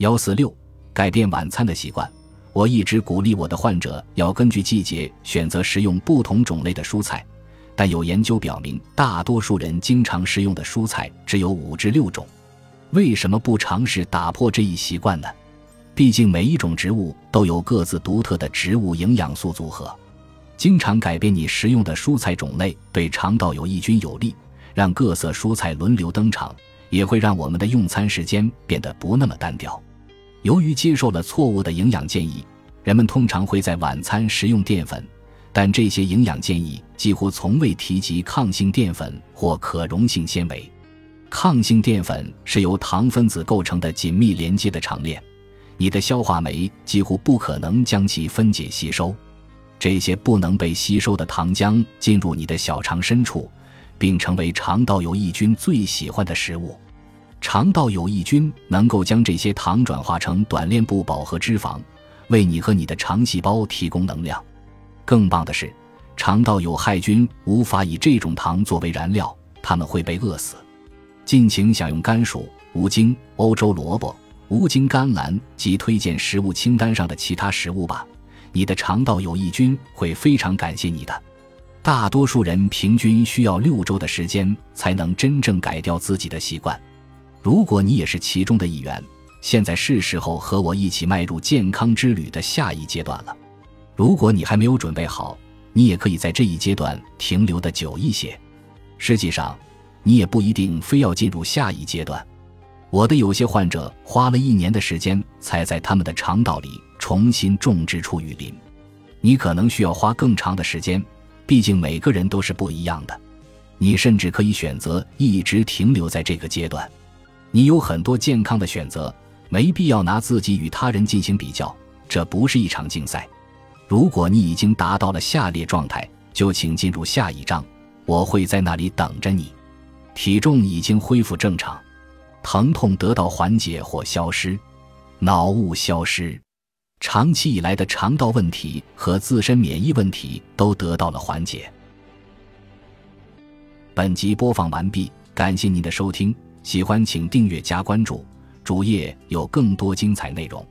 幺四六，改变晚餐的习惯。我一直鼓励我的患者要根据季节选择食用不同种类的蔬菜，但有研究表明，大多数人经常食用的蔬菜只有五至六种。为什么不尝试打破这一习惯呢？毕竟每一种植物都有各自独特的植物营养素组合。经常改变你食用的蔬菜种类，对肠道有益菌有利，让各色蔬菜轮流登场，也会让我们的用餐时间变得不那么单调。由于接受了错误的营养建议，人们通常会在晚餐食用淀粉，但这些营养建议几乎从未提及抗性淀粉或可溶性纤维。抗性淀粉是由糖分子构成的紧密连接的长链，你的消化酶几乎不可能将其分解吸收。这些不能被吸收的糖浆进入你的小肠深处，并成为肠道有益菌最喜欢的食物。肠道有益菌能够将这些糖转化成短链不饱和脂肪，为你和你的肠细胞提供能量。更棒的是，肠道有害菌无法以这种糖作为燃料，它们会被饿死。尽情享用甘薯、无精、欧洲萝卜、无精甘蓝及推荐食物清单上的其他食物吧，你的肠道有益菌会非常感谢你的。大多数人平均需要六周的时间才能真正改掉自己的习惯。如果你也是其中的一员，现在是时候和我一起迈入健康之旅的下一阶段了。如果你还没有准备好，你也可以在这一阶段停留的久一些。实际上，你也不一定非要进入下一阶段。我的有些患者花了一年的时间才在他们的肠道里重新种植出雨林。你可能需要花更长的时间，毕竟每个人都是不一样的。你甚至可以选择一直停留在这个阶段。你有很多健康的选择，没必要拿自己与他人进行比较，这不是一场竞赛。如果你已经达到了下列状态，就请进入下一章，我会在那里等着你。体重已经恢复正常，疼痛得到缓解或消失，脑雾消失，长期以来的肠道问题和自身免疫问题都得到了缓解。本集播放完毕，感谢您的收听。喜欢请订阅加关注，主页有更多精彩内容。